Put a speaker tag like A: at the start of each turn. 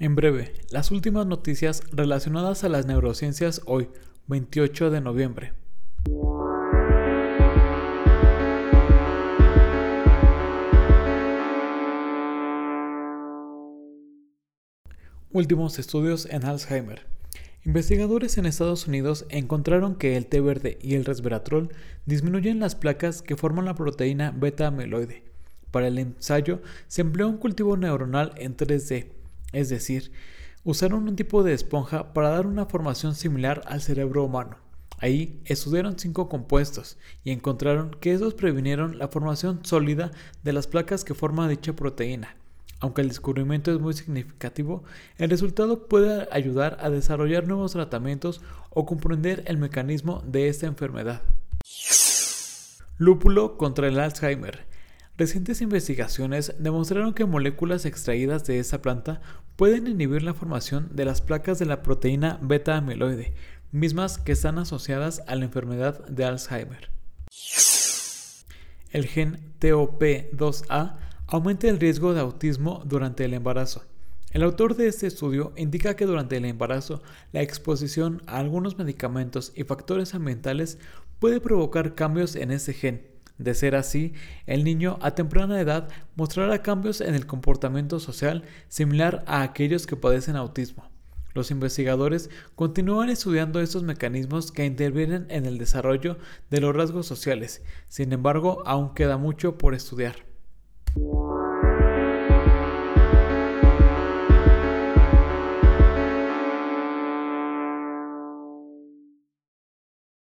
A: En breve, las últimas noticias relacionadas a las neurociencias hoy, 28 de noviembre. Últimos estudios en Alzheimer. Investigadores en Estados Unidos encontraron que el té verde y el resveratrol disminuyen las placas que forman la proteína beta-amiloide. Para el ensayo se empleó un cultivo neuronal en 3D, es decir, usaron un tipo de esponja para dar una formación similar al cerebro humano. Ahí estudiaron cinco compuestos y encontraron que estos previnieron la formación sólida de las placas que forman dicha proteína. Aunque el descubrimiento es muy significativo, el resultado puede ayudar a desarrollar nuevos tratamientos o comprender el mecanismo de esta enfermedad. Lúpulo contra el Alzheimer. Recientes investigaciones demostraron que moléculas extraídas de esta planta pueden inhibir la formación de las placas de la proteína beta-amiloide, mismas que están asociadas a la enfermedad de Alzheimer. El gen TOP2A aumenta el riesgo de autismo durante el embarazo. El autor de este estudio indica que durante el embarazo la exposición a algunos medicamentos y factores ambientales puede provocar cambios en ese gen. De ser así, el niño a temprana edad mostrará cambios en el comportamiento social similar a aquellos que padecen autismo. Los investigadores continúan estudiando estos mecanismos que intervienen en el desarrollo de los rasgos sociales, sin embargo aún queda mucho por estudiar.